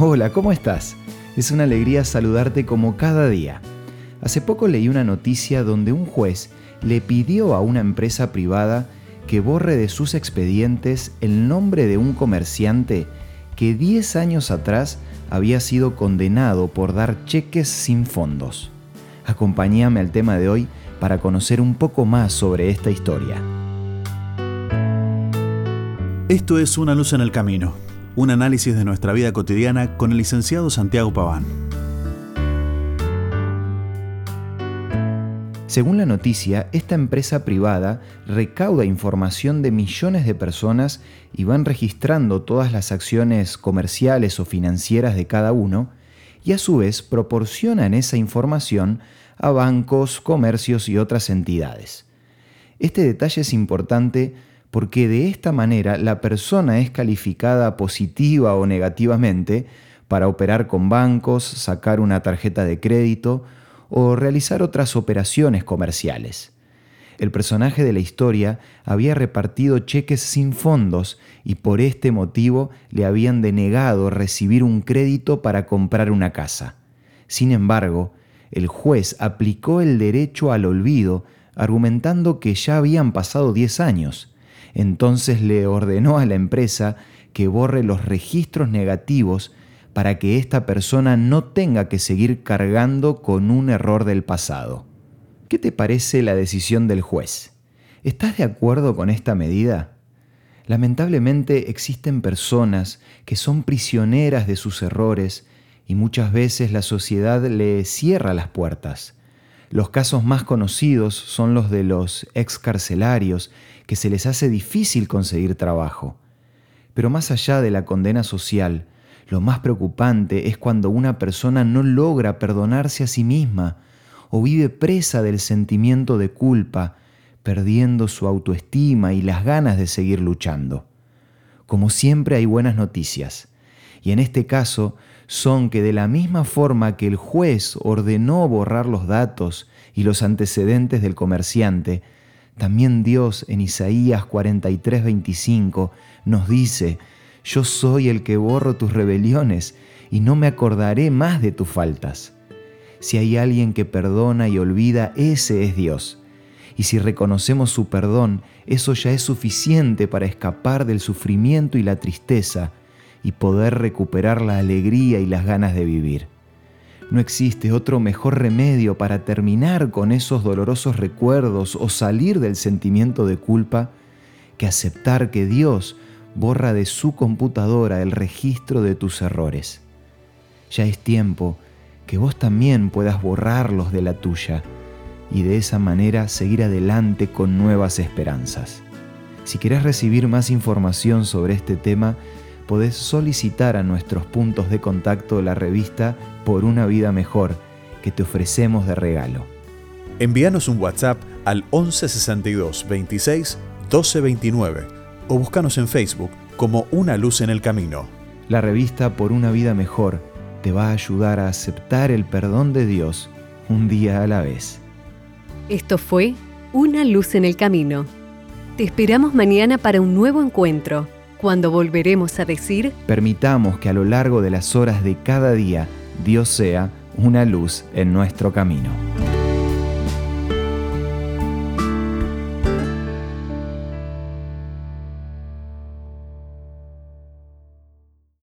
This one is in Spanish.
Hola, ¿cómo estás? Es una alegría saludarte como cada día. Hace poco leí una noticia donde un juez le pidió a una empresa privada que borre de sus expedientes el nombre de un comerciante que 10 años atrás había sido condenado por dar cheques sin fondos. Acompáñame al tema de hoy para conocer un poco más sobre esta historia. Esto es Una luz en el camino un análisis de nuestra vida cotidiana con el licenciado Santiago Paván. Según la noticia, esta empresa privada recauda información de millones de personas y van registrando todas las acciones comerciales o financieras de cada uno y a su vez proporcionan esa información a bancos, comercios y otras entidades. Este detalle es importante porque de esta manera la persona es calificada positiva o negativamente para operar con bancos, sacar una tarjeta de crédito o realizar otras operaciones comerciales. El personaje de la historia había repartido cheques sin fondos y por este motivo le habían denegado recibir un crédito para comprar una casa. Sin embargo, el juez aplicó el derecho al olvido argumentando que ya habían pasado 10 años entonces le ordenó a la empresa que borre los registros negativos para que esta persona no tenga que seguir cargando con un error del pasado. ¿Qué te parece la decisión del juez? ¿Estás de acuerdo con esta medida? Lamentablemente existen personas que son prisioneras de sus errores y muchas veces la sociedad le cierra las puertas. Los casos más conocidos son los de los excarcelarios, que se les hace difícil conseguir trabajo. Pero más allá de la condena social, lo más preocupante es cuando una persona no logra perdonarse a sí misma o vive presa del sentimiento de culpa, perdiendo su autoestima y las ganas de seguir luchando. Como siempre hay buenas noticias, y en este caso son que de la misma forma que el juez ordenó borrar los datos y los antecedentes del comerciante, también Dios en Isaías 43:25 nos dice, yo soy el que borro tus rebeliones y no me acordaré más de tus faltas. Si hay alguien que perdona y olvida, ese es Dios. Y si reconocemos su perdón, eso ya es suficiente para escapar del sufrimiento y la tristeza y poder recuperar la alegría y las ganas de vivir. No existe otro mejor remedio para terminar con esos dolorosos recuerdos o salir del sentimiento de culpa que aceptar que Dios borra de su computadora el registro de tus errores. Ya es tiempo que vos también puedas borrarlos de la tuya y de esa manera seguir adelante con nuevas esperanzas. Si querés recibir más información sobre este tema, podés solicitar a nuestros puntos de contacto la revista Por una vida mejor que te ofrecemos de regalo. Envíanos un WhatsApp al 1162 26 12 29 o búscanos en Facebook como Una Luz en el Camino. La revista Por una vida mejor te va a ayudar a aceptar el perdón de Dios un día a la vez. Esto fue Una Luz en el Camino. Te esperamos mañana para un nuevo encuentro cuando volveremos a decir, permitamos que a lo largo de las horas de cada día Dios sea una luz en nuestro camino.